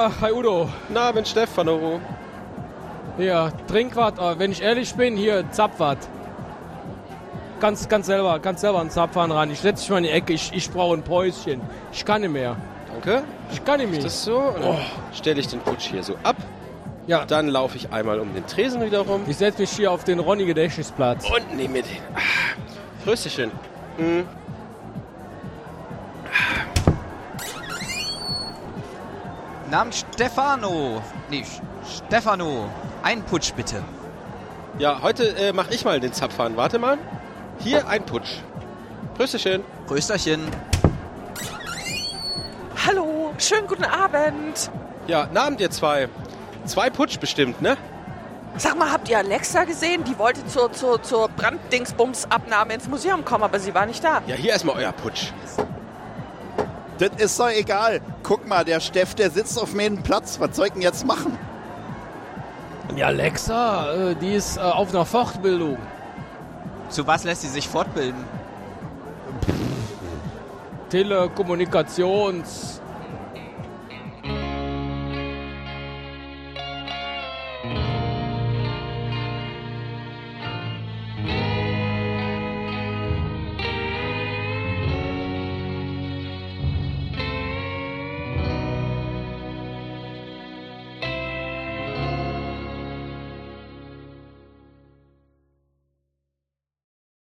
Ach, hi Udo. Na, bin Stefano. Ja, Trinkwart, wenn ich ehrlich bin, hier Zapfwart. Ganz, ganz selber, ganz selber einen Zapfhahn ran. Ich setze mich mal in die Ecke. Ich, ich brauche ein Päuschen. Ich kann nicht mehr. Danke. Ich kann nicht mehr. Ist das so? Dann stelle ich den Putsch hier so ab. ja, Dann laufe ich einmal um den Tresen wieder rum. ich setze mich hier auf den Ronny-Gedächtnisplatz. Und nehme mir den. Ah, Prösterchen. Hm. Namens Stefano. Nee, Stefano. Ein Putsch bitte. Ja, heute äh, mache ich mal den Zapfhahn. Warte mal. Hier ein Putsch. Prösterchen. Rösterchen. Hallo, schönen guten Abend. Ja, Abend ihr zwei. Zwei Putsch bestimmt, ne? Sag mal, habt ihr Alexa gesehen? Die wollte zur, zur, zur Branddingsbums-Abnahme ins Museum kommen, aber sie war nicht da. Ja, hier erstmal euer Putsch. Das ist doch egal. Guck mal, der Steff, der sitzt auf meinem Platz. Was soll ich denn jetzt machen? Die Alexa, äh, die ist äh, auf einer Fortbildung. Zu was lässt sie sich fortbilden? Telekommunikations.